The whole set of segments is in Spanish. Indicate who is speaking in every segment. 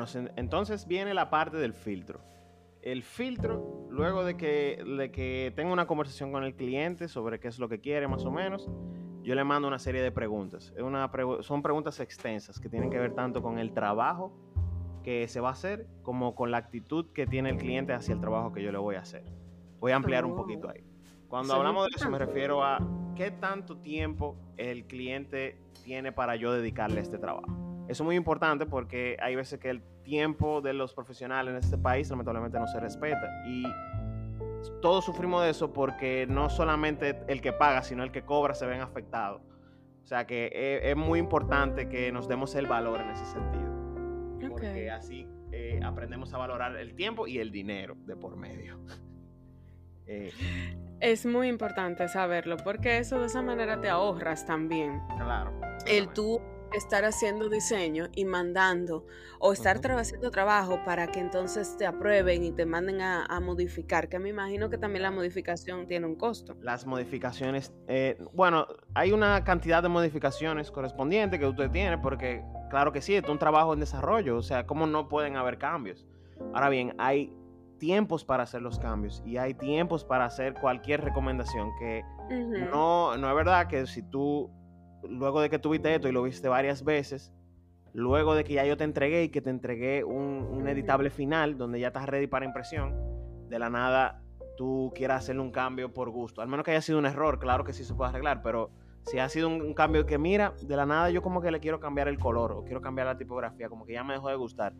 Speaker 1: Bueno, entonces viene la parte del filtro. El filtro, luego de que, de que tenga una conversación con el cliente sobre qué es lo que quiere más o menos, yo le mando una serie de preguntas. Una son preguntas extensas que tienen que ver tanto con el trabajo que se va a hacer como con la actitud que tiene el cliente hacia el trabajo que yo le voy a hacer. Voy a ampliar un poquito ahí. Cuando hablamos de eso me refiero a qué tanto tiempo el cliente tiene para yo dedicarle a este trabajo. Eso es muy importante porque hay veces que el tiempo de los profesionales en este país lamentablemente no se respeta y todos sufrimos de eso porque no solamente el que paga, sino el que cobra se ven afectados. O sea que es, muy importante que nos demos el valor en ese sentido. Porque así eh, aprendemos a valorar el tiempo y el dinero de por medio.
Speaker 2: Eh, es muy importante saberlo porque eso de esa manera te ahorras también.
Speaker 1: Claro.
Speaker 2: El tú estar haciendo diseño y mandando o estar haciendo trabajo para que entonces te aprueben y te manden a, modificar, que me imagino que también la modificación tiene un costo.
Speaker 1: Las modificaciones, eh, bueno, hay una cantidad de modificaciones correspondientes que usted tiene porque claro que sí, es un trabajo en desarrollo, o sea, ¿cómo no pueden haber cambios? Ahora bien, hay tiempos para hacer los cambios y hay tiempos para hacer cualquier recomendación que no, no es verdad que si tú luego de que tuviste esto y lo viste varias veces, luego de que ya yo te entregué y que te entregué un, editable final donde ya estás ready para impresión, de la nada tú quieras hacerle un cambio por gusto. Al menos que haya sido un error, claro que sí se puede arreglar, pero si ha sido un, cambio que mira, de la nada yo como que le quiero cambiar el color o quiero cambiar la tipografía, como que ya me dejó de gustar,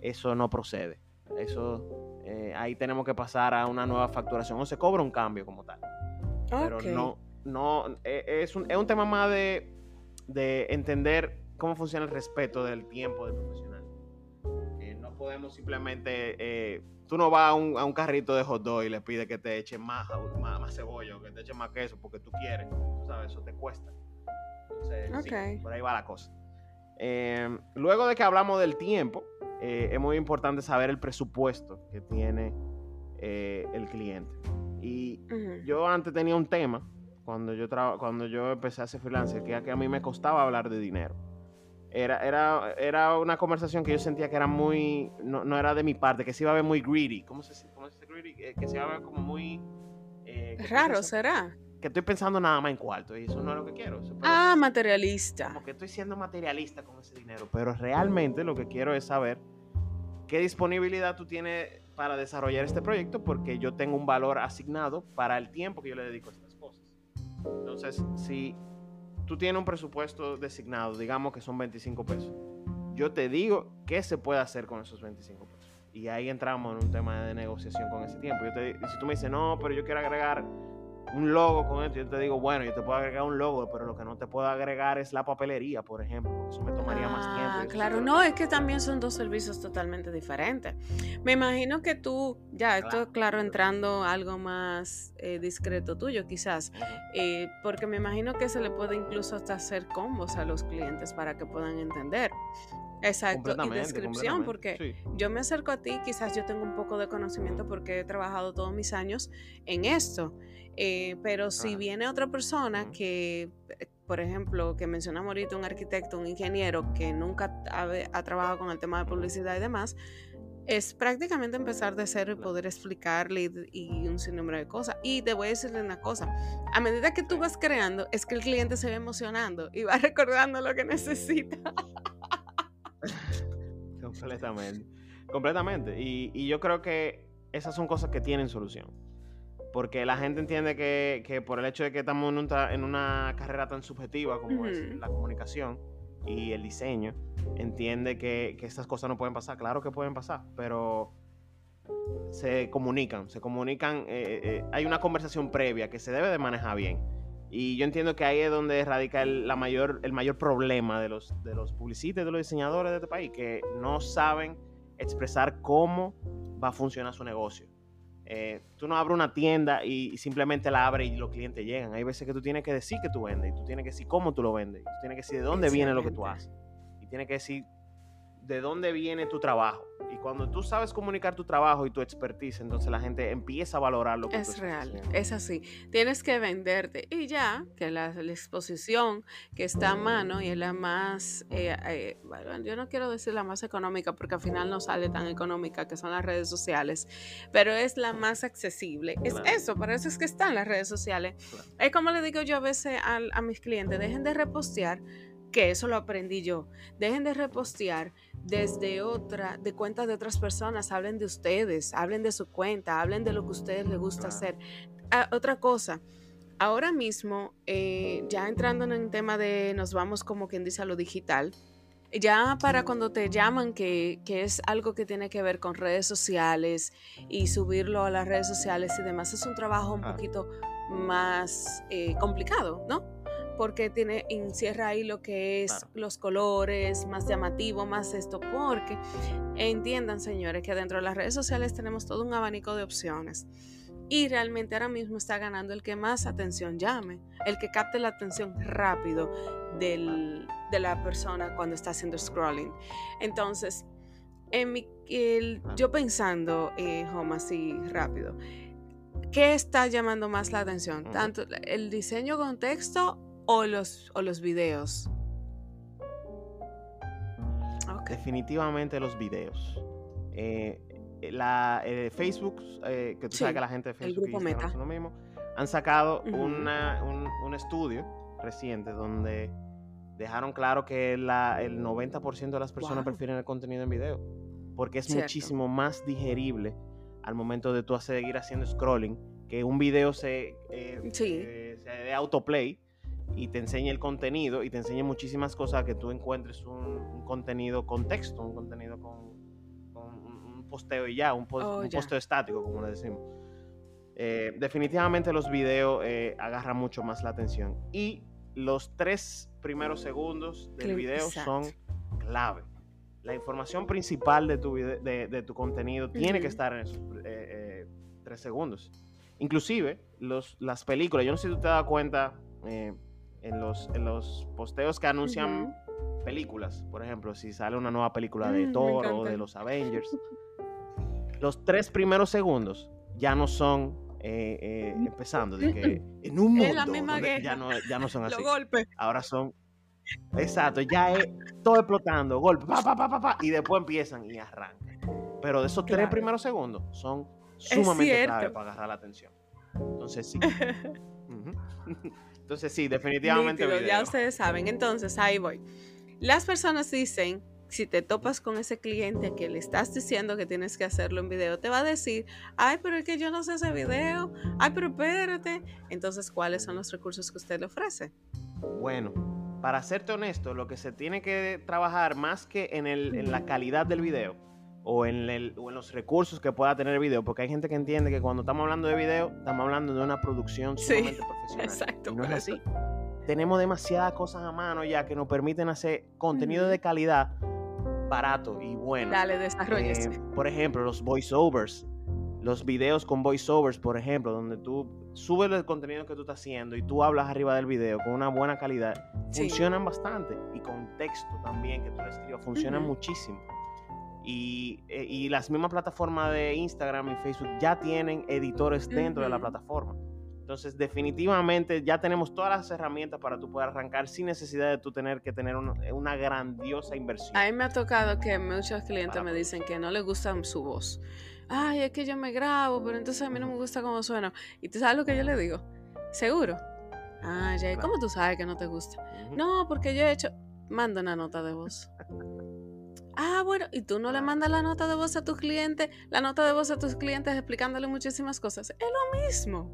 Speaker 1: eso no procede. Eso eh, ahí tenemos que pasar a una nueva facturación o se cobra un cambio como tal. Pero no, no, e, es un, es un tema más de, entender cómo funciona el respeto del tiempo del profesional. Eh, no podemos simplemente, eh, tú no vas a un, a un, carrito de hot dog y le pides que te eche más, más, cebolla o que te eche más queso porque tú quieres, tú sabes, eso te cuesta. Entonces, por ahí va la cosa. Eh, luego de que hablamos del tiempo, es muy importante saber el presupuesto que tiene el cliente. Y yo antes tenía un tema cuando yo, cuando yo empecé a hacer freelancer, que, que a mí me costaba hablar de dinero. Era, era, era una conversación que yo sentía que era muy, no, no, era de mi parte, que se iba a ver muy greedy. ¿Cómo se, cómo se dice greedy? Que, se iba a ver como muy...
Speaker 2: Eh, Raro, ¿será?
Speaker 1: Que estoy pensando nada más en cuarto y eso no es lo que quiero.
Speaker 2: ah, materialista.
Speaker 1: Como que estoy siendo materialista con ese dinero, pero realmente lo que quiero es saber qué disponibilidad tú tienes para desarrollar este proyecto porque yo tengo un valor asignado para el tiempo que yo le dedico a cosas. Entonces, si tú tienes un presupuesto designado, digamos que son 25 pesos, yo te digo qué se puede hacer con esos 25 pesos. Y ahí entramos en un tema de negociación con ese tiempo. Yo te, si tú me dices, no, pero yo quiero agregar un logo con esto, yo te digo, bueno, yo te puedo agregar un logo, pero lo que no te puedo agregar es la papelería, por ejemplo, eso me tomaría más tiempo.
Speaker 2: Ah, claro, no, es que también son dos servicios totalmente diferentes. Me imagino que tú, ya, esto claro, entrando algo más eh, discreto tuyo quizás, eh, porque me imagino que se le puede incluso hasta hacer combos a los clientes para que puedan entender. Exacto, y descripción, porque yo me acerco a ti, quizás yo tengo un poco de conocimiento porque he trabajado todos mis años en esto, eh, pero si viene otra persona que, eh, por ejemplo, que mencionamos ahorita, un arquitecto, un ingeniero que nunca ha, trabajado con el tema de publicidad y demás, es prácticamente empezar de cero y poder explicarle y, un sinnúmero de cosas. Y te voy a decirle una cosa, a medida que tú vas creando, es que el cliente se va emocionando y va recordando lo que necesita.
Speaker 1: Completamente. Completamente. Y, yo creo que esas son cosas que tienen solución. Porque la gente entiende que, por el hecho de que estamos en, una carrera tan subjetiva como es la comunicación y el diseño, entiende que, que estas cosas no pueden pasar. Claro que pueden pasar, pero se comunican, se comunican, eh, eh, hay una conversación previa que se debe de manejar bien y yo entiendo que ahí es donde radica el, la mayor, el mayor problema de los, de los publicistas de los diseñadores de este país, que no saben expresar cómo va a funcionar su negocio. Eh, tú no abres una tienda y, simplemente la abres y los clientes llegan. Hay veces que tú tienes que decir que tú vendes y tú tienes que decir cómo tú lo vendes. Tú tienes que decir de dónde viene lo que tú haces. Y tienes que decir de dónde viene tu trabajo. Y cuando tú sabes comunicar tu trabajo y tu expertise, entonces la gente empieza a valorar lo que
Speaker 2: es
Speaker 1: tú
Speaker 2: real, es así. Tienes que venderte. Y ya, que la, exposición que está a mano y es la más, eh, eh, bueno, yo no quiero decir la más económica porque al final no sale tan económica, que son las redes sociales, pero es la más accesible. Es eso, para eso es que están las redes sociales. Es como le digo yo a veces a, a mis clientes, dejen de repostear que eso lo aprendí yo. Dejen de repostear desde otra, de cuentas de otras personas, hablen de ustedes, hablen de su cuenta, hablen de lo que a ustedes les gusta hacer. Ah, otra cosa, ahora mismo, eh, ya entrando en el tema de nos vamos como quien dice a lo digital, ya para cuando te llaman que, es algo que tiene que ver con redes sociales y subirlo a las redes sociales y demás, es un trabajo un poquito más eh, complicado, ¿no? Porque tiene, encierra ahí lo que es los colores, más llamativo, más esto, porque entiendan, señores, que dentro de las redes sociales tenemos todo un abanico de opciones. Y realmente ahora mismo está ganando el que más atención llame, el que capte la atención rápido de la persona cuando está haciendo scrolling. Entonces, en mi, yo pensando, eh, home, así rápido, ¿qué está llamando más la atención? ¿Tanto el diseño con texto o los, o los videos?
Speaker 1: Definitivamente los videos. Eh, la, eh, Facebook, eh, que tú sabes que la gente de Facebook
Speaker 2: el grupo Meta.
Speaker 1: Lo mismo, han sacado una, un, un, estudio reciente donde dejaron claro que la, el 90% de las personas prefieren el contenido en video porque es muchísimo más digerible al momento de tú seguir haciendo scrolling que un video se, se de autoplay y te enseñe el contenido y te enseñe muchísimas cosas que tú encuentres un, contenido con texto, un contenido con, un posteo y ya, un, oh, posteo estático, como le decimos. Eh, definitivamente los videos eh, agarran mucho más la atención y los tres primeros segundos del video son clave. La información principal de tu, de, tu contenido tiene que estar en esos eh, tres segundos. Inclusive los, las películas, yo no sé si tú te das cuenta, en los, en los posteos que anuncian películas. Por ejemplo, si sale una nueva película de mm, Thor o de los Avengers. Los tres primeros segundos ya no son eh, eh, empezando, de que en un mundo ya, no, ya no son así. Ahora son Exacto, ya es todo explotando, golpe, pa, pa, pa, pa, y después empiezan y arrancan. Pero de esos tres primeros segundos son sumamente clave para agarrar la atención. Entonces sí. Entonces sí, definitivamente.
Speaker 2: Ya ustedes saben. Entonces ahí voy. Las personas dicen, si te topas con ese cliente que le estás diciendo que tienes que hacerlo en video, te va a decir, ay, pero es que yo no sé ese video, ay, pero espérate. Entonces, ¿cuáles son los recursos que usted le ofrece?
Speaker 1: Bueno, para serte honesto, lo que se tiene que trabajar más que en, el, en la calidad del video, o en, el, o en, los recursos que pueda tener el video, porque hay gente que entiende que cuando estamos hablando de video, estamos hablando de una producción sumamente profesional.
Speaker 2: Exacto.
Speaker 1: Y no es así. Tenemos demasiadas cosas a mano ya que nos permiten hacer contenido de calidad barato y bueno.
Speaker 2: Dale, desarrolla.
Speaker 1: Eh, por ejemplo, los voiceovers. Los videos con voiceovers, por ejemplo, donde tú subes el contenido que tú estás haciendo y tú hablas arriba del video con una buena calidad, funcionan bastante. Y con texto también que tú le escribas, funcionan muchísimo. Eh, y, las mismas plataformas de Instagram y Facebook ya tienen editores dentro de la plataforma. Entonces, definitivamente ya tenemos todas las herramientas para tú poder arrancar sin necesidad de tú tener que tener una, grandiosa inversión.
Speaker 2: A mí me ha tocado que muchos clientes me dicen que no les gusta su voz. Ay, es que yo me grabo, pero entonces a mí no me gusta cómo suena. ¿Y tú sabes lo que yo le digo? ¿Seguro? Ah, ya, ¿cómo tú sabes que no te gusta? No, porque yo he hecho... Manda una nota de voz. Ah, bueno, y tú no le mandas la nota de voz a tus clientes, la nota de voz a tus clientes explicándole muchísimas cosas. Es lo mismo.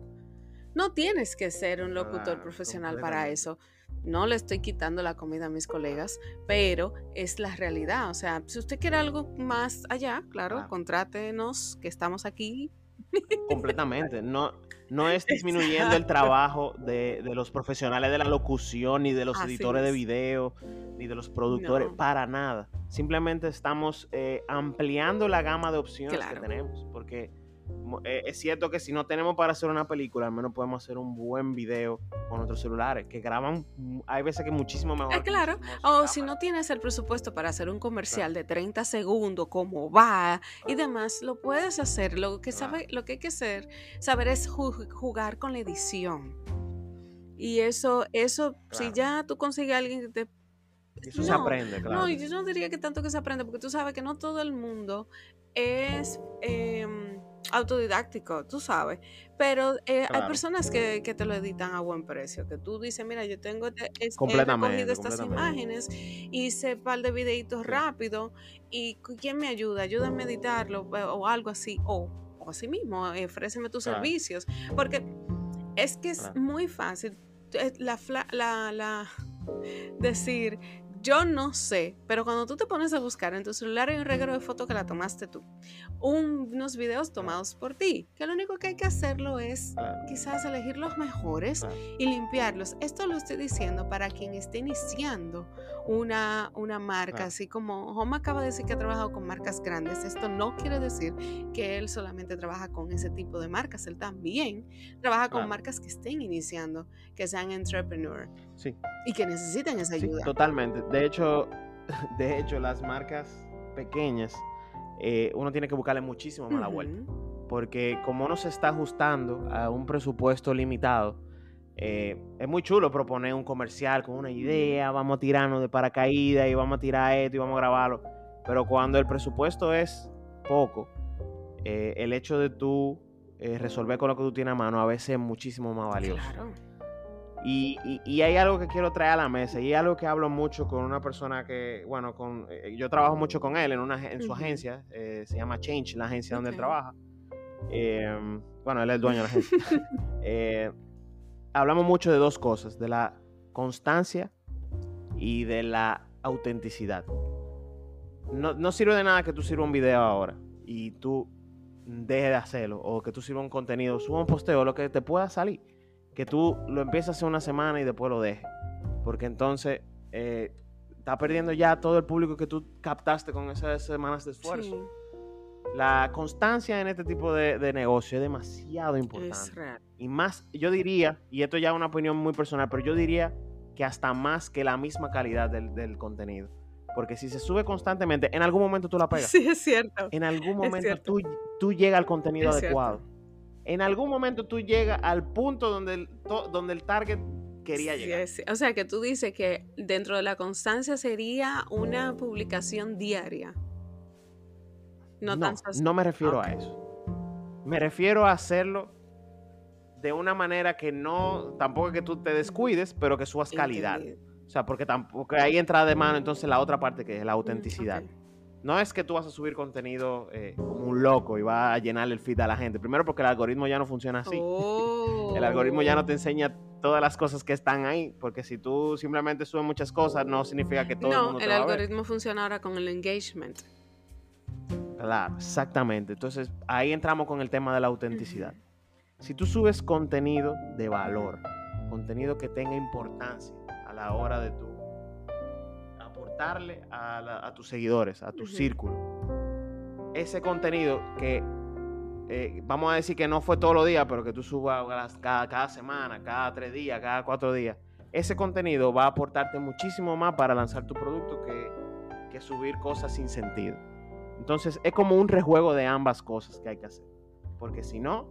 Speaker 2: No tienes que ser un locutor profesional para eso. No le estoy quitando la comida a mis colegas, pero es la realidad. O sea, si usted quiere algo más allá, claro, contrátenos, que estamos aquí.
Speaker 1: Completamente. No, no es disminuyendo el trabajo de, los profesionales de la locución, ni de los editores de video, ni de los productores, para nada. Simplemente estamos eh, ampliando la gama de opciones que tenemos, porque es cierto que si no tenemos para hacer una película, al menos podemos hacer un buen video con nuestros celulares, que graban, hay veces que muchísimo mejor.
Speaker 2: Eh, claro, o si no tienes el presupuesto para hacer un comercial de 30 segundos, cómo va y demás, lo puedes hacer. Lo que, sabe, lo que hay que hacer, saber es jugar con la edición. Y eso, eso, si ya tú consigues a alguien que te
Speaker 1: eso se aprende, claro.
Speaker 2: No, yo no diría que tanto que se aprende, porque tú sabes que no todo el mundo es em, autodidáctico, tú sabes. Pero eh, hay personas que, te lo editan a buen precio, que tú dices, mira, yo tengo este, he recogido estas imágenes, hice un par de videitos rápido y ¿quién me ayuda? Ayúdame a editarlo o algo así. O, o así mismo, ofréceme tus servicios. Porque es que es muy fácil. Eh, la, la, la, decir, yo no sé, pero cuando tú te pones a buscar en tu celular hay un regalo de fotos que la tomaste tú, unos videos tomados por ti, que lo único que hay que hacerlo es quizás elegir los mejores y limpiarlos. Esto lo estoy diciendo para quien esté iniciando una, una marca, así como Home acaba de decir que ha trabajado con marcas grandes. Esto no quiere decir que él solamente trabaja con ese tipo de marcas, él también trabaja con marcas que estén iniciando, que sean entrepreneur.
Speaker 1: Sí.
Speaker 2: Y que necesiten esa ayuda.
Speaker 1: totalmente. De hecho, de hecho, las marcas pequeñas, eh, uno tiene que buscarle muchísimo más la vuelta. Porque como uno se está ajustando a un presupuesto limitado, eh, es muy chulo proponer un comercial con una idea, vamos a tirarnos de paracaídas y vamos a tirar esto y vamos a grabarlo. Pero cuando el presupuesto es poco, eh, el hecho de tú resolver con lo que tú tienes a mano a veces es muchísimo más valioso. Claro. Y, hay algo que quiero traer a la mesa y algo que hablo mucho con una persona que, bueno, con, eh, yo trabajo mucho con él en, una, en su agencia, eh, se llama Change, la agencia donde él trabaja. Bueno, él es el dueño de la agencia. Hablamos mucho de dos cosas, de la constancia y de la autenticidad. No, sirve de nada que tú sirvas un video ahora y tú dejes de hacerlo o que tú sirvas un contenido, suba un posteo, lo que te pueda salir que tú lo empieces hace una semana y después lo dejes. Porque entonces eh, está perdiendo ya todo el público que tú captaste con esas semanas de esfuerzo. La constancia en este tipo de, negocio es demasiado importante. Y más, yo diría, y esto ya es una opinión muy personal, pero yo diría que hasta más que la misma calidad del, contenido. Porque si se sube constantemente, en algún momento tú la pegas.
Speaker 2: Sí, es cierto.
Speaker 1: En algún momento tú, tú llegas al contenido adecuado en algún momento tú llegas al punto donde el, donde el target quería llegar.
Speaker 2: O sea, que tú dices que dentro de la constancia sería una publicación diaria.
Speaker 1: No, no, me refiero a eso. Me refiero a hacerlo de una manera que no, tampoco que tú te descuides, pero que subas calidad. O sea, porque tampoco ahí entra de mano entonces la otra parte que es la mm, autenticidad. No es que tú vas a subir contenido eh, como un loco y va a llenar el feed a la gente. Primero porque el algoritmo ya no funciona así. El algoritmo ya no te oh. enseña todas las cosas que están ahí, porque si tú simplemente subes muchas cosas, no significa que todo el mundo
Speaker 2: te el algoritmo funciona ahora con el engagement.
Speaker 1: Claro, exactamente. Entonces ahí entramos con el tema de la autenticidad. Si tú subes contenido de valor, contenido que tenga importancia a la hora de tu darle a, tus seguidores, a tu círculo, ese contenido que eh, vamos a decir que no fue todos los días, pero que tú subas cada, cada semana, cada tres días, cada cuatro días, ese contenido va a aportarte muchísimo más para lanzar tu producto que, que subir cosas sin sentido. Entonces es como un rejuego de ambas cosas que hay que hacer. Porque si no,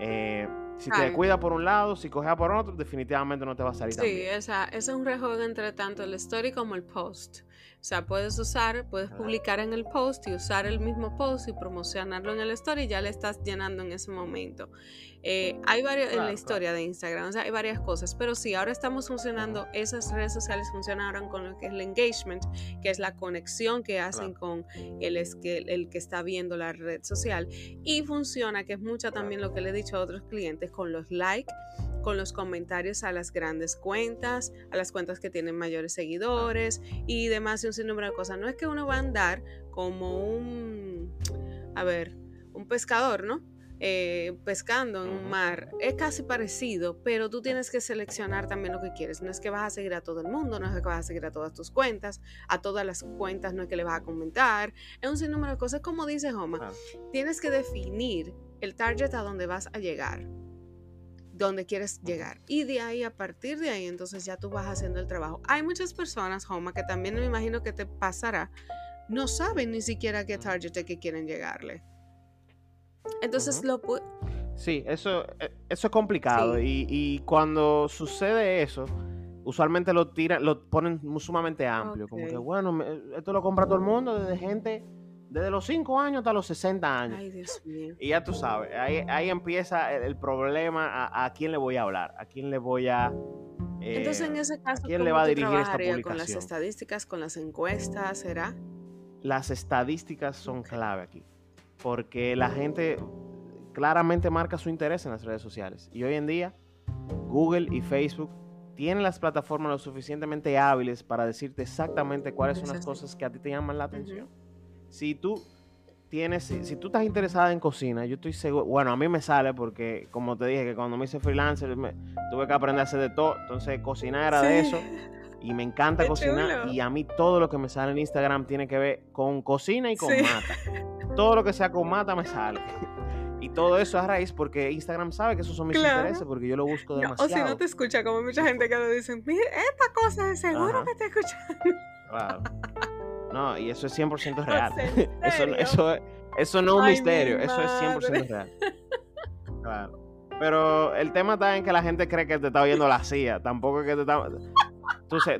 Speaker 1: eh, si te cuida por un lado, si coges por otro, definitivamente no te va a salir
Speaker 2: sí, Sí, esa, es un rejuego entre tanto el story como el post. O sea, puedes usar, puedes publicar en el post y usar el mismo post y promocionarlo en el story y ya le estás llenando en ese momento. Eh, hay varios en la historia de Instagram, o sea, hay varias cosas, pero sí, ahora estamos funcionando, esas redes sociales funcionaron con lo que es el engagement, que es la conexión que hacen con el, el que está viendo la red social y funciona, que es mucha también lo que le he dicho a otros clientes, con los likes con los comentarios a las grandes cuentas, a las cuentas que tienen mayores seguidores y demás y un sinnúmero de cosas. No es que uno va a andar como un, a ver, un pescador, ¿no? Eh, pescando en un mar es casi parecido, pero tú tienes que seleccionar también lo que quieres. No es que vas a seguir a todo el mundo, no es que vas a seguir a todas tus cuentas, a todas las cuentas no es que le vas a comentar, es un sinnúmero de cosas. Como dice Homa, tienes que definir el target a donde vas a llegar, donde quieres llegar. Y de ahí, a partir de ahí, entonces ya tú vas haciendo el trabajo. Hay muchas personas, Homa, que también me imagino que te pasará, no saben ni siquiera qué target es que quieren llegarle. Entonces lo
Speaker 1: Sí, eso, e, eso es complicado. Y, y, cuando sucede eso, usualmente lo tiran, lo ponen sumamente amplio. Como que, bueno, esto lo compra todo el mundo, desde gente, desde los 5 años hasta los 60 años.
Speaker 2: Ay, Dios mío.
Speaker 1: Y ya tú sabes, ahí, ahí empieza el, problema a, a, quién le voy a hablar, a quién le voy a...
Speaker 2: Entonces, en ese caso,
Speaker 1: quién le va a dirigir esta publicación?
Speaker 2: ¿Con las estadísticas, con las encuestas, será?
Speaker 1: Las estadísticas son clave aquí, porque la gente claramente marca su interés en las redes sociales. Y hoy en día, Google y Facebook tienen las plataformas lo suficientemente hábiles para decirte exactamente cuáles son las cosas que a ti te llaman la atención. Si tú tienes, si, tú estás interesada en cocina, yo estoy seguro, bueno, a mí me sale porque, como te dije, que cuando me hice freelancer tuve que aprender a hacer de todo, entonces cocinar era de eso. Y me encanta cocinar. Y a mí todo lo que me sale en Instagram tiene que ver con cocina y con mata. Todo lo que sea con mata me sale. Y todo eso a raíz porque Instagram sabe que esos son mis intereses, porque yo lo busco demasiado.
Speaker 2: o si no te escucha, como mucha gente que lo dicen, mire, esta cosa es seguro que te escuchan.
Speaker 1: Claro. No, y eso es 100% real. eso, eso, eso no es un misterio, eso es 100% real. Claro. Pero el tema está en que la gente cree que te está oyendo la CIA. Tampoco es que te está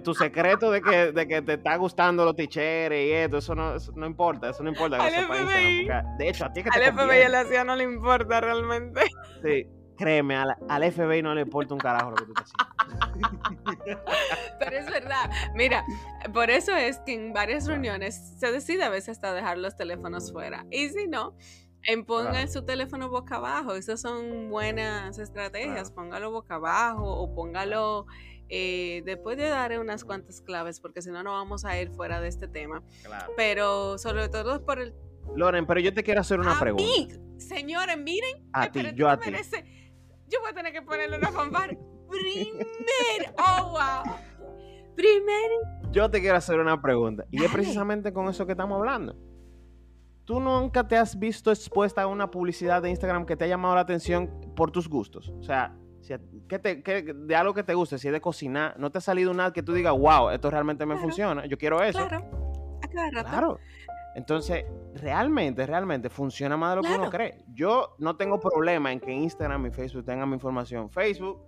Speaker 1: tu, secreto de que, de que te está gustando los ticheres y esto, eso no, no importa, eso no importa.
Speaker 2: Que FBI,
Speaker 1: de hecho, a ti que
Speaker 2: te Al FBI a la CIA no le importa realmente.
Speaker 1: Sí, créeme, al, al, FBI no le importa un carajo lo que tú te
Speaker 2: haciendo. Pero es verdad. Mira, por eso es que en varias reuniones se decide a veces hasta dejar los teléfonos fuera. Y si no, pongan su teléfono boca abajo. Esas son buenas estrategias. Póngalo boca abajo o póngalo eh, después de dar unas cuantas claves, porque si no, no vamos a ir fuera de este tema. Pero sobre todo por el...
Speaker 1: Loren, pero yo te quiero hacer una pregunta.
Speaker 2: señores, miren.
Speaker 1: A ti, yo a ti.
Speaker 2: Yo voy a tener que ponerle una fanfara. Primer, wow. Primer.
Speaker 1: Yo te quiero hacer una pregunta. Y es precisamente con eso que estamos hablando. ¿Tú nunca te has visto expuesta a una publicidad de Instagram que te ha llamado la atención por tus gustos? O sea, de algo que te guste, si es de cocinar, no te ha salido nada que tú digas, wow, esto realmente me funciona, yo quiero eso.
Speaker 2: Claro,
Speaker 1: Claro. Entonces, realmente, realmente funciona más de lo que uno cree. Yo no tengo problema en que Instagram y Facebook tengan mi información. Facebook,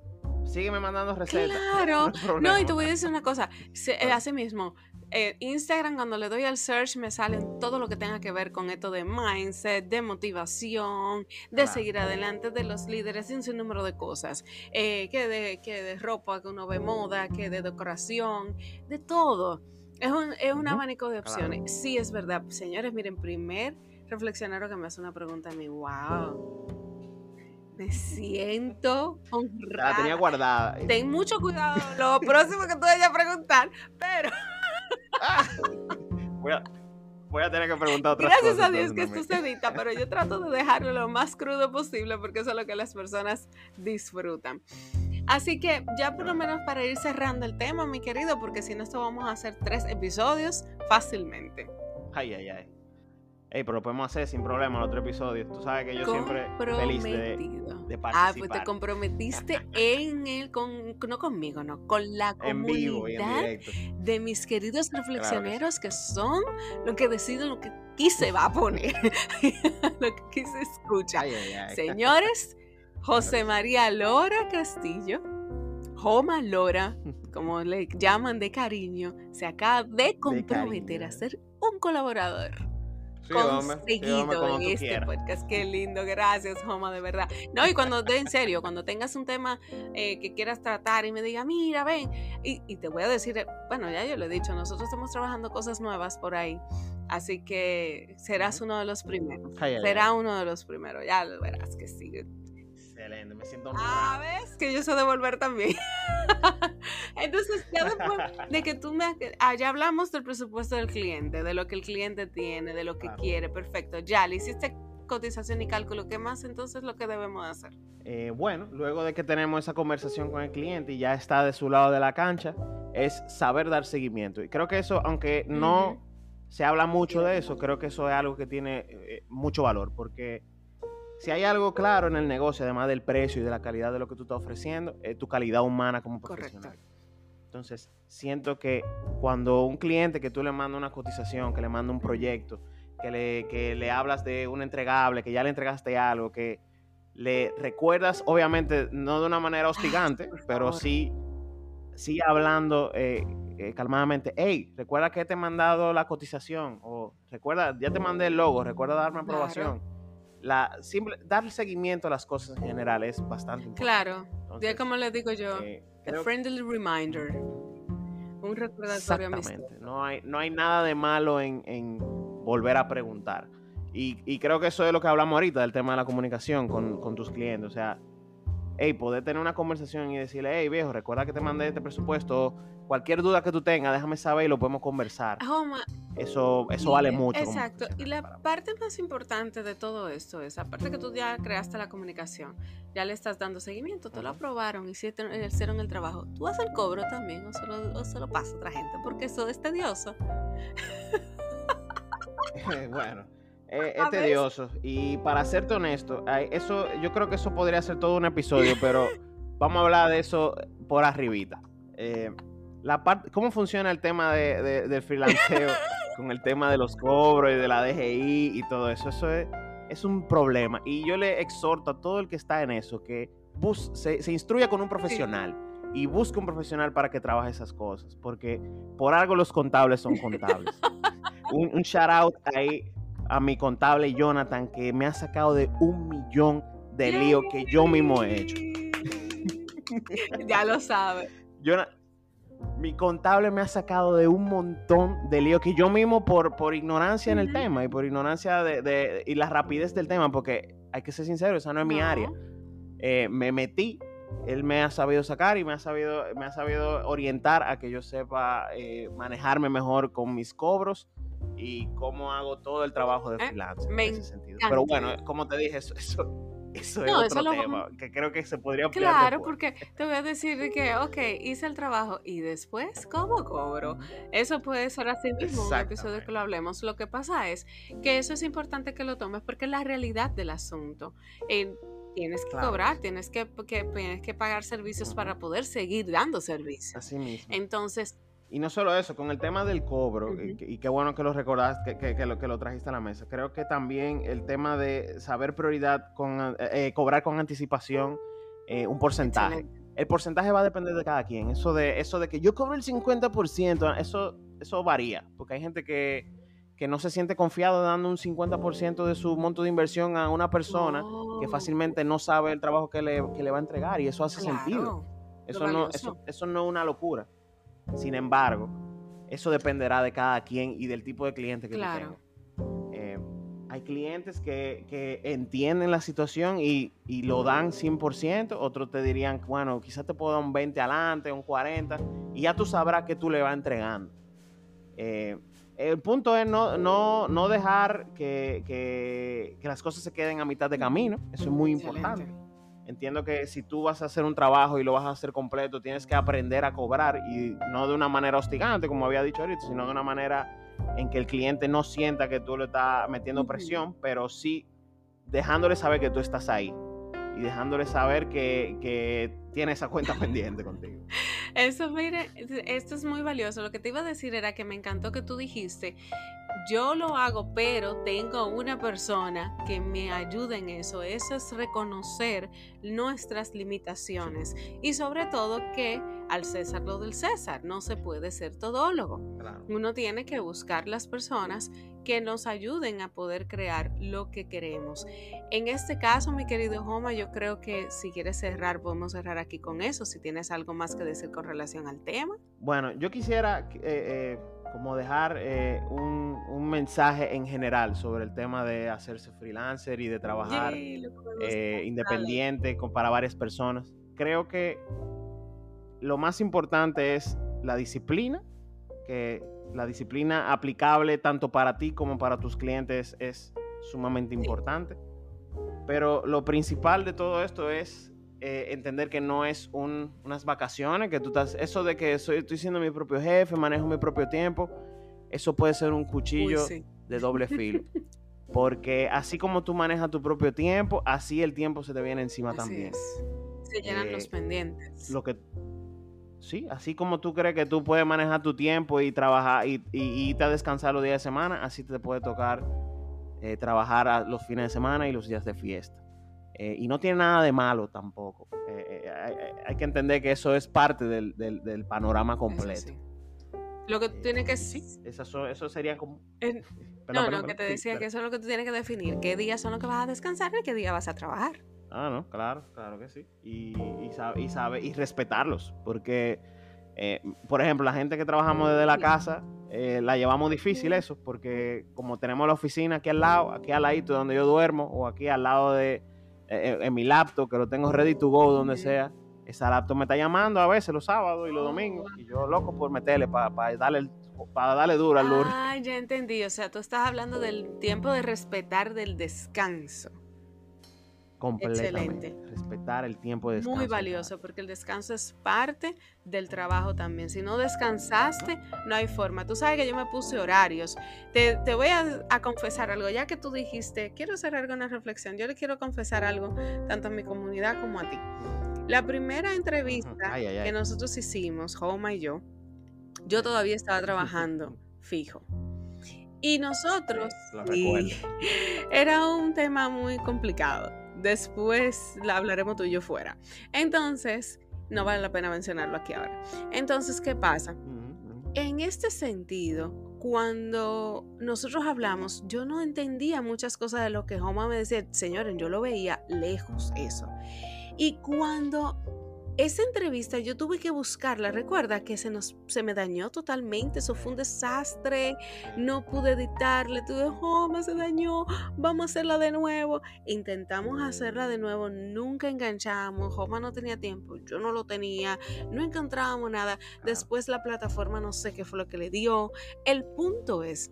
Speaker 1: sígueme mandando recetas.
Speaker 2: Claro. No, y te voy a decir una cosa. Se, así mismo, eh, Instagram cuando le doy al search me salen todo lo que tenga que ver con esto de mindset, de motivación, de seguir adelante, de los líderes y un sinnúmero de cosas. Eh, que, de, que de ropa, que uno ve moda, que de decoración, de todo. Es un, es un abanico de opciones. Sí, es verdad. Señores, miren, primer reflexionaron que me hace una pregunta a mí. ¡Wow! Me siento honrada.
Speaker 1: La tenía guardada.
Speaker 2: Ten mucho cuidado lo próximo que tú vayas a preguntar, pero...
Speaker 1: voy, a, tener que preguntar otra
Speaker 2: Gracias a Dios que esto se edita, pero yo trato de dejarlo lo más crudo posible porque eso es lo que las personas disfrutan. Así que ya por lo menos para ir cerrando el tema, mi querido, porque si no esto vamos a hacer tres episodios fácilmente.
Speaker 1: Ay, ay, ay. Ey, pero lo podemos hacer sin problema en otro episodio. Tú sabes que yo siempre feliz de, de, participar. Ah,
Speaker 2: pues te comprometiste en el, con, no conmigo, no, con la comunidad de mis queridos reflexioneros que, son lo que deciden lo que aquí se va a poner, lo que aquí se escucha. Señores, José María Lora Castillo. Joma Lora, como le llaman de cariño, se acaba de comprometer a ser un colaborador conseguido en este podcast. Qué lindo, gracias, Homa, de verdad. No, y cuando, de en serio, cuando tengas un tema eh, que quieras tratar y me diga, mira, ven, y, te voy a decir, eh, bueno, ya yo lo he dicho, nosotros estamos trabajando cosas nuevas por ahí, así que serás uno de los primeros. Será uno de los primeros, ya lo verás que sí
Speaker 1: Excelente, me siento
Speaker 2: Ah, ¿ves? Que yo sé devolver también. Entonces, ya después de que tú me... Ah, ya hablamos del presupuesto del cliente, de lo que el cliente tiene, de lo que quiere, perfecto. Ya, le hiciste cotización y cálculo. ¿Qué más entonces lo que debemos hacer?
Speaker 1: Eh, bueno, luego de que tenemos esa conversación con el cliente y ya está de su lado de la cancha, es saber dar seguimiento. Y creo que eso, aunque no se habla mucho de eso, creo que eso es algo que tiene eh, mucho valor, porque si hay algo claro en el negocio, además del precio y de la calidad de lo que tú estás ofreciendo, es tu calidad humana como profesional. Entonces, siento que cuando un cliente que tú le mandas una cotización, que le manda un proyecto, que le, que le hablas de un entregable, que ya le entregaste algo, que le recuerdas, obviamente, no de una manera hostigante, pero sí, sí hablando eh, eh, calmadamente, hey, recuerda que te he mandado la cotización, o recuerda, ya te mandé el logo, recuerda darme aprobación. La, simple, dar seguimiento a las cosas en general es bastante
Speaker 2: importante. Claro, ya como le digo yo, eh, friendly reminder, un recordatorio
Speaker 1: Exactamente, no hay, no hay nada de malo en, en volver a preguntar. Y, creo que eso es lo que hablamos ahorita del tema de la comunicación con, tus clientes. O sea, hey, poder tener una conversación y decirle, hey, viejo, recuerda que te mandé este presupuesto. Cualquier duda que tú tengas, déjame saber y lo podemos conversar. eso, eso vale mucho.
Speaker 2: Exacto. Y la parte más importante de todo esto es, aparte que tú ya creaste la comunicación, ya le estás dando seguimiento, te lo aprobaron, hicieron el trabajo. ¿Tú haces el cobro también o solo, o solo pasa a otra gente? Porque eso es tedioso.
Speaker 1: bueno. Eh, es tedioso. Y para serte honesto, eso, yo creo que eso podría ser todo un episodio, pero vamos a hablar de eso por arribita. Eh, la parte, ¿Cómo funciona el tema de, del freelanceo con el tema de los cobros y de la DGI y todo eso? Eso es, es un problema. Y yo le exhorto a todo el que está en eso que bus, se, se, instruya con un profesional. Y busque un profesional para que trabaje esas cosas, porque por algo los contables son contables. un, un shout out ahí a mi contable Jonathan, que me ha sacado de un millón de líos que yo mismo he hecho.
Speaker 2: ya lo sabe.
Speaker 1: mi contable me ha sacado de un montón de líos que yo mismo por, por ignorancia en el tema y por ignorancia de, y la rapidez del tema, porque hay que ser sincero, esa no es mi área. Eh, me metí, él me ha sabido sacar y me ha sabido, me ha sabido orientar a que yo sepa eh, manejarme mejor con mis cobros y cómo hago todo el trabajo de eh, freelance en ese sentido. Pero bueno, como te dije, eso, eso, es otro tema que creo que se podría
Speaker 2: ampliar Claro, porque te voy a decir que, ok, hice el trabajo y después, ¿cómo cobro? Eso puede ser así mismo un episodio que lo hablemos. Lo que pasa es que eso es importante que lo tomes porque es la realidad del asunto. tienes que cobrar, tienes que, que, tienes que pagar servicios para poder seguir dando servicios.
Speaker 1: Así mismo.
Speaker 2: Entonces,
Speaker 1: y no solo eso, con el tema del cobro, y, qué bueno que lo recordaste, que, lo, que lo trajiste a la mesa, creo que también el tema de saber prioridad, con eh, eh, cobrar con anticipación eh, un porcentaje. El porcentaje va a depender de cada quien. Eso de, eso de que yo cobro el 50%, eso, eso varía, porque hay gente que, no se siente confiado dando un 50% de su monto de inversión a una persona que fácilmente no sabe el trabajo que le, va a entregar, y eso hace sentido. Eso no, eso, eso no es una locura. Sin embargo, eso dependerá de cada quien y del tipo de cliente que claro. Eh, hay clientes que, entienden la situación y, lo dan 100%, otros te dirían, bueno, quizás te puedo dar un 20 adelante, un 40, y ya tú sabrás que tú le vas entregando. Eh, el punto es no, no, dejar que, que, las cosas se queden a mitad de camino, eso es muy importante. Entiendo que si tú vas a hacer un trabajo y lo vas a hacer completo, tienes que aprender a cobrar y no de una manera hostigante, como había dicho ahorita, sino de una manera en que el cliente no sienta que tú le estás metiendo presión, pero sí dejándole saber que tú estás ahí y dejándole saber que, que tiene esa cuenta pendiente contigo.
Speaker 2: Eso, mire, esto es muy valioso. Lo que te iba a decir era que me encantó que tú dijiste yo lo hago, pero tengo una persona que me ayuda en eso. Eso es reconocer nuestras limitaciones y sobre todo que al César lo del César, no se puede ser todólogo. Uno tiene que buscar las personas que nos ayuden a poder crear lo que queremos. En este caso, mi querido Joma, yo creo que si quieres cerrar, podemos cerrar aquí con eso, si tienes algo más que decir con relación al tema.
Speaker 1: Bueno, yo quisiera... Eh, eh, como dejar eh, un, mensaje en general sobre el tema de hacerse freelancer y de trabajar eh, independiente con, para varias personas. Creo que lo más importante es la disciplina, que la disciplina aplicable tanto para ti como para tus clientes es sumamente importante. Pero lo principal de todo esto es eh, entender que no es unas vacaciones, que tú estás, eso de que soy, estoy siendo mi propio jefe, manejo mi propio tiempo, eso puede ser un cuchillo de doble filo. Porque así como tú manejas tu propio tiempo, así el tiempo se te viene encima también.
Speaker 2: Se llenan los eh, pendientes.
Speaker 1: Lo que Sí, así como tú crees que tú puedes manejar tu tiempo y trabajar y, irte a descansar los días de semana, así te puede tocar eh, trabajar los fines de semana y los días de fiesta. Eh, y no tiene nada de malo tampoco. Eh, hay, que entender que eso es parte del, panorama completo.
Speaker 2: Lo que tú tienes que...
Speaker 1: Sí, eso, eso sería como...
Speaker 2: no, no, que te decía que eso es lo que tú tienes que definir. ¿Qué días son los que vas a descansar y qué días vas a trabajar?
Speaker 1: Ah, no, claro, claro que sí. Y, y, sabe, y, sabe, y respetarlos, porque, eh, por ejemplo, la gente que trabajamos desde la casa, eh, la llevamos difícil eso, porque como tenemos la oficina aquí al lado, aquí al ladito donde yo duermo, o aquí al lado de eh, en mi laptop, que lo tengo ready to go donde sea, esa laptop me está llamando a veces los sábados y los domingos, y yo loco por meterle para darle para darle duro al lunes.
Speaker 2: Ah, ya entendí. O sea, tú estás hablando del tiempo de respetar del descanso.
Speaker 1: Completamente. Excelente. Respetar el tiempo de descanso.
Speaker 2: Muy valioso, porque el descanso es parte del trabajo también. Si no descansaste, no hay forma. Tú sabes que yo me puse horarios. Te, voy a, confesar algo. Ya que tú dijiste, quiero cerrar una reflexión, yo le quiero confesar algo, tanto a mi comunidad como a ti. La primera entrevista que nosotros hicimos, Homa y yo, yo todavía estaba trabajando fijo. Y nosotros, era un tema muy complicado Después la hablaremos tú y yo fuera. Entonces, no vale la pena mencionarlo aquí ahora. Entonces, ¿qué pasa? En este sentido, cuando nosotros hablamos, yo no entendía muchas cosas de lo que Homa me decía. Señores, yo lo veía lejos eso. Y cuando esa entrevista yo tuve que buscarla, recuerda que se nos se me dañó totalmente, eso fue un desastre, no pude editarle, tuve, oh, me se dañó, vamos a hacerla de nuevo. Intentamos hacerla de nuevo, nunca enganchamos, Joma no tenía tiempo, yo no lo tenía, no encontrábamos nada. Después la plataforma no sé qué fue lo que le dio. El punto es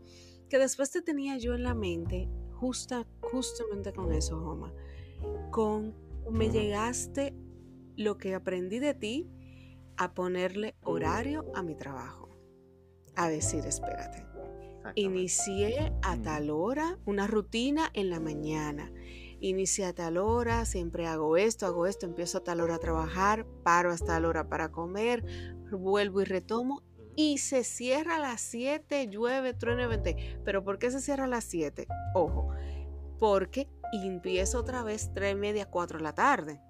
Speaker 2: que después te tenía yo en la mente, justa, justamente con eso, Joma, con me llegaste lo que aprendí de ti a ponerle horario a mi trabajo. A decir, espérate. Inicié a mm. tal hora una rutina en la mañana. Inicié a tal hora, siempre hago esto, hago esto, empiezo a tal hora a trabajar, paro hasta tal hora para comer, vuelvo y retomo y se cierra a las 7, llueve, truene, vente. Pero ¿por qué se cierra a las 7? Ojo, porque empiezo otra vez 3 media, 4 de la tarde.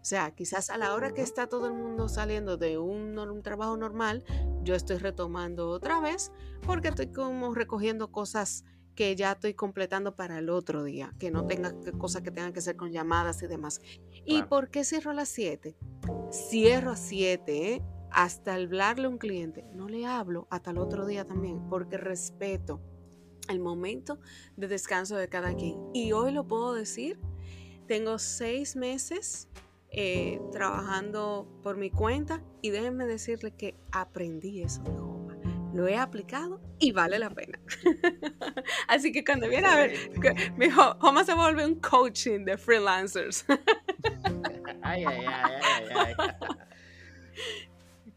Speaker 2: O sea, quizás a la hora que está todo el mundo saliendo de un, trabajo normal, yo estoy retomando otra vez porque estoy como recogiendo cosas que ya estoy completando para el otro día, que no tenga cosas que tengan que ser con llamadas y demás. ¿Y por qué cierro a las 7? Cierro a 7, ¿eh? hasta hablarle a un cliente. No le hablo hasta el otro día también, porque respeto el momento de descanso de cada quien. Y hoy lo puedo decir, tengo seis meses eh, trabajando por mi cuenta y déjenme decirle que aprendí eso de Homa. Lo he aplicado y vale la pena. Así que cuando viene a ver, mi Homa se vuelve un coaching de freelancers. ay, ay, ay, ay,
Speaker 1: ay.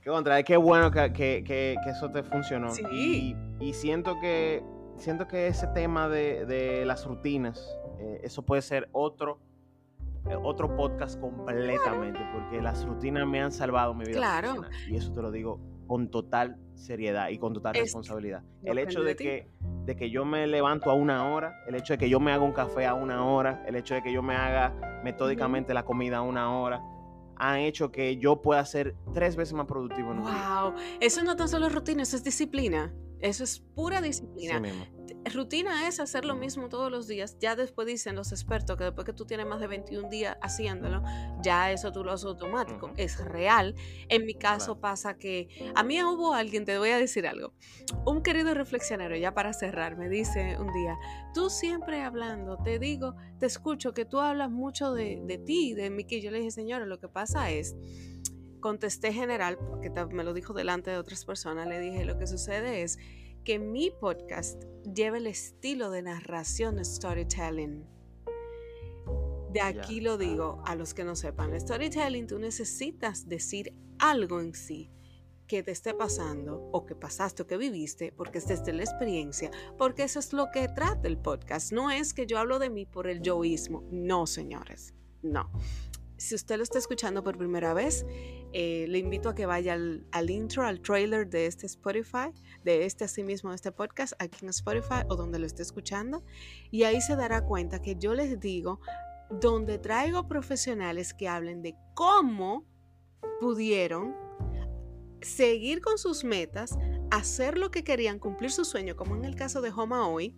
Speaker 1: Qué contra, qué bueno que, que, que, eso te funcionó. Y, y, siento que siento que ese tema de, de las rutinas, eh, eso puede ser otro otro podcast completamente, porque las rutinas me han salvado mi vida. Claro. Y eso te lo digo con total seriedad y con total responsabilidad. El hecho de que, de que yo me levanto a una hora, el hecho de que yo me haga un café a una hora, el hecho de que yo me haga metódicamente la comida a una hora, han hecho que yo pueda ser tres veces más productivo en
Speaker 2: un wow. Eso no tan solo rutina, eso es disciplina. Eso es pura disciplina. Rutina es hacer lo mismo todos los días. Ya después dicen los expertos que después que tú tienes más de 21 días haciéndolo, ya eso tú lo haces automático. Es real. En mi caso pasa que a mí hubo alguien, te voy a decir algo. Un querido reflexionero, ya para cerrar, me dice un día, tú siempre hablando, te digo, te escucho que tú hablas mucho de, de ti, de mí, que yo le dije, señora, lo que pasa es contesté general, porque me lo dijo delante de otras personas, le dije, lo que sucede es que mi podcast lleva el estilo de narración storytelling. De aquí lo digo a los que no sepan, el storytelling tú necesitas decir algo en sí que te esté pasando o que pasaste o que viviste, porque es desde la experiencia, porque eso es lo que trata el podcast. No es que yo hablo de mí por el yoísmo, no, señores, no. Si usted lo está escuchando por primera vez, eh, le invito a que vaya al, intro, al trailer de este Spotify, de este así mismo, de este podcast, aquí en Spotify o donde lo esté escuchando, y ahí se dará cuenta que yo les digo, donde traigo profesionales que hablen de cómo pudieron seguir con sus metas, hacer lo que querían, cumplir su sueño, como en el caso de Homa hoy,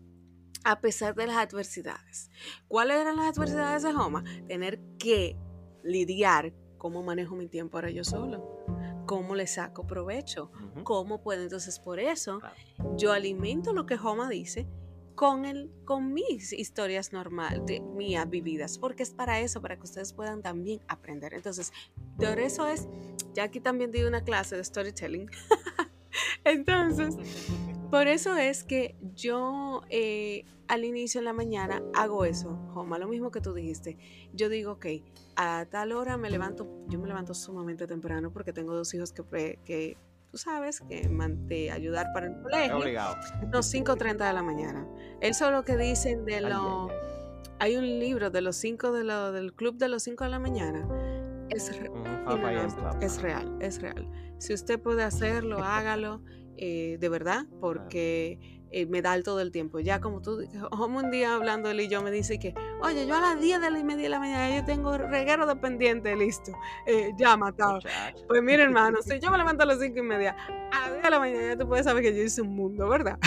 Speaker 2: a pesar de las adversidades. ¿Cuáles eran las adversidades de Homa? Tener que lidiar cómo manejo mi tiempo ahora yo solo, cómo le saco provecho, cómo puedo. Entonces, por eso yo alimento lo que Homa dice con, el, con mis historias normales, mías vividas, porque es para eso, para que ustedes puedan también aprender. Entonces, por eso es, ya aquí también di una clase de storytelling. Entonces, por eso es que yo eh, al inicio en la mañana hago eso, Joma, lo mismo que tú dijiste. Yo digo, ok, a tal hora me levanto, yo me levanto sumamente temprano porque tengo dos hijos que, que tú sabes, que mante ayudar para el colegio. Obligado. No, 5.30 de la mañana. Eso es lo que dicen de lo... Hay un libro de los 5 de lo, del club de los 5 de la mañana. Es, es real, es real. Si usted puede hacerlo, hágalo. Eh, de verdad, porque eh, me da el todo el tiempo. Ya como tú, como un día hablando él y yo me dice que, oye, yo a las 10 de la y media de la mañana yo tengo reguero de pendiente listo, eh, ya matado. Pues mire hermano, si yo me levanto a las 5 y media, a las 10 de la mañana tú puedes saber que yo hice un mundo, ¿verdad?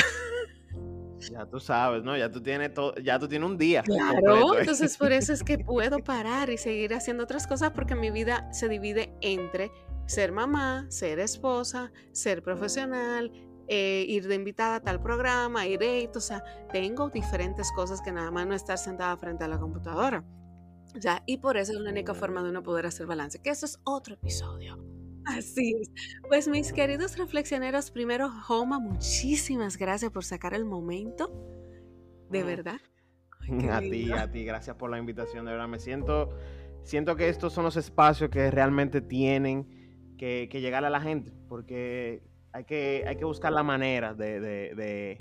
Speaker 1: Ya tú sabes, ¿no? Ya tú tienes todo, ya tú tienes un día.
Speaker 2: Claro, entonces por eso es que puedo parar y seguir haciendo otras cosas porque mi vida se divide entre ser mamá, ser esposa, ser profesional, eh, ir de invitada a tal programa, ir a, o sea, tengo diferentes cosas que nada más no estar sentada frente a la computadora. Ya, y por eso es la única forma de uno poder hacer balance, que eso es otro episodio. Así es. Pues mis queridos reflexioneros, primero, Homa, muchísimas gracias por sacar el momento. De verdad.
Speaker 1: a ti, a ti, gracias por la invitación, de verdad. Me siento, siento que estos son los espacios que realmente tienen que, que llegar a la gente, porque hay que, hay que buscar la manera de,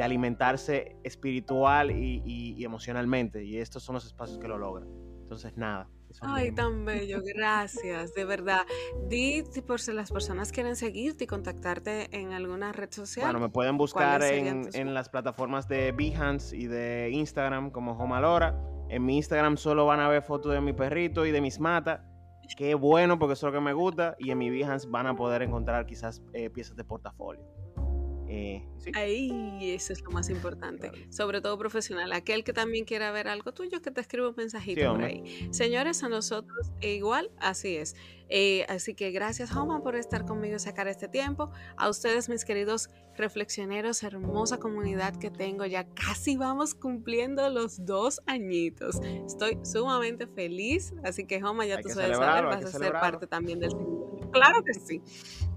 Speaker 1: alimentarse espiritual y, emocionalmente. Y estos son los espacios que lo logran. Entonces, nada.
Speaker 2: Ay, tan bello, gracias, de verdad. Di por si las personas quieren seguirte y contactarte en alguna red social.
Speaker 1: Bueno, me pueden buscar en, las plataformas de Behance y de Instagram como Jomalora. En mi Instagram solo van a ver fotos de mi perrito y de mis matas. Qué bueno, porque eso es lo que me gusta. Y en mi Behance van a poder encontrar quizás eh, piezas de portafolio.
Speaker 2: Eh, Ahí, eso es lo más importante. Sobre todo profesional. Aquel que también quiera ver algo tuyo, que te escriba un mensajito por ahí. Señores, a nosotros e igual, así es. Eh, así que gracias, Homa, por estar conmigo y sacar este tiempo. A ustedes, mis queridos reflexioneros, hermosa comunidad que tengo. Ya casi vamos cumpliendo los dos añitos. Estoy sumamente feliz. Así que, Homa, ya tú sabes saber, vas a ser parte también del Claro que sí.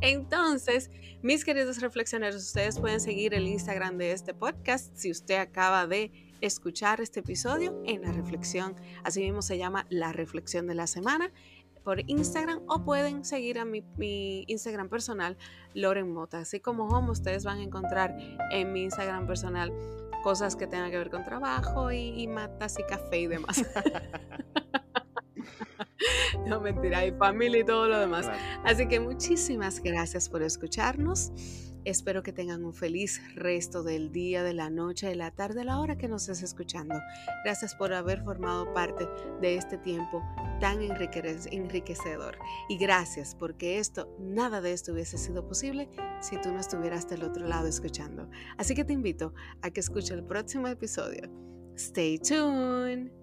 Speaker 2: Entonces, mis queridos reflexioneros, ustedes pueden seguir el Instagram de este podcast si usted acaba de escuchar este episodio en la reflexión. Así mismo se llama la reflexión de la semana por Instagram o pueden seguir a mi, Instagram personal, Loren Mota. Así como home, ustedes van a encontrar en mi Instagram personal cosas que tengan que ver con trabajo y, y matas y café y demás. no mentira, hay familia y todo lo demás. Así que muchísimas gracias por escucharnos. Espero que tengan un feliz resto del día, de la noche, de la tarde, de la hora que nos estés escuchando. Gracias por haber formado parte de este tiempo tan enriquecedor. Y gracias porque esto, nada de esto hubiese sido posible si tú no estuvieras del otro lado escuchando. Así que te invito a que escuches el próximo episodio. Stay tuned.